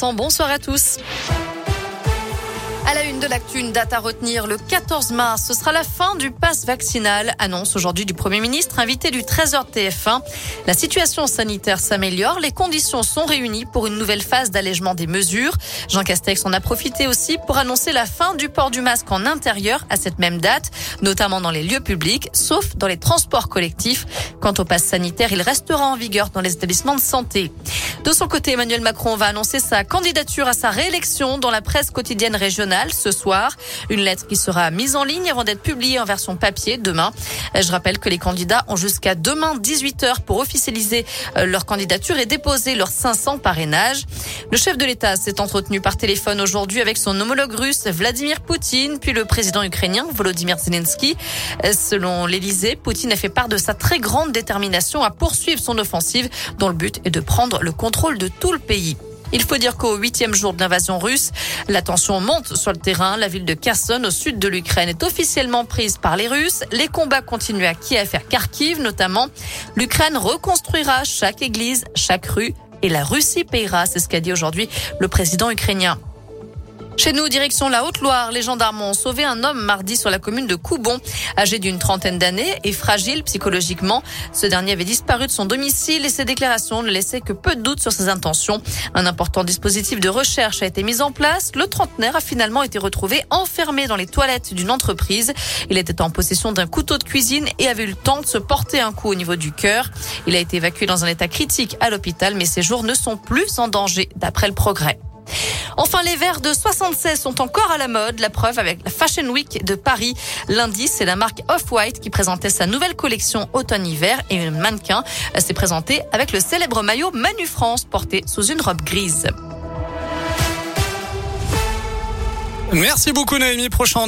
Bonsoir à tous. À la une de l'actu, une date à retenir, le 14 mars, ce sera la fin du pass vaccinal, annonce aujourd'hui du Premier ministre, invité du 13h TF1. La situation sanitaire s'améliore, les conditions sont réunies pour une nouvelle phase d'allègement des mesures. Jean Castex en a profité aussi pour annoncer la fin du port du masque en intérieur à cette même date, notamment dans les lieux publics, sauf dans les transports collectifs. Quant au pass sanitaire, il restera en vigueur dans les établissements de santé. De son côté, Emmanuel Macron va annoncer sa candidature à sa réélection dans la presse quotidienne régionale ce soir. Une lettre qui sera mise en ligne avant d'être publiée en version papier demain. Je rappelle que les candidats ont jusqu'à demain 18h pour officialiser euh, leur candidature et déposer leurs 500 parrainages. Le chef de l'État s'est entretenu par téléphone aujourd'hui avec son homologue russe Vladimir Poutine, puis le président ukrainien Volodymyr Zelensky. Euh, selon l'Élysée, Poutine a fait part de sa très grande détermination à poursuivre son offensive dont le but est de prendre le contrôle de tout le pays. Il faut dire qu'au huitième jour de l'invasion russe, la tension monte sur le terrain. La ville de Kherson, au sud de l'Ukraine, est officiellement prise par les Russes. Les combats continuent à Kiev et à Kharkiv, notamment. L'Ukraine reconstruira chaque église, chaque rue, et la Russie payera. C'est ce qu'a dit aujourd'hui le président ukrainien. Chez nous, direction la Haute-Loire, les gendarmes ont sauvé un homme mardi sur la commune de Coubon, âgé d'une trentaine d'années et fragile psychologiquement. Ce dernier avait disparu de son domicile et ses déclarations ne laissaient que peu de doute sur ses intentions. Un important dispositif de recherche a été mis en place. Le trentenaire a finalement été retrouvé enfermé dans les toilettes d'une entreprise. Il était en possession d'un couteau de cuisine et avait eu le temps de se porter un coup au niveau du cœur. Il a été évacué dans un état critique à l'hôpital, mais ses jours ne sont plus en danger d'après le progrès. Enfin, les verres de 76 sont encore à la mode. La preuve avec la Fashion Week de Paris. Lundi, c'est la marque Off-White qui présentait sa nouvelle collection automne-hiver et un mannequin s'est présenté avec le célèbre maillot Manu France porté sous une robe grise. Merci beaucoup Naomi. Prochain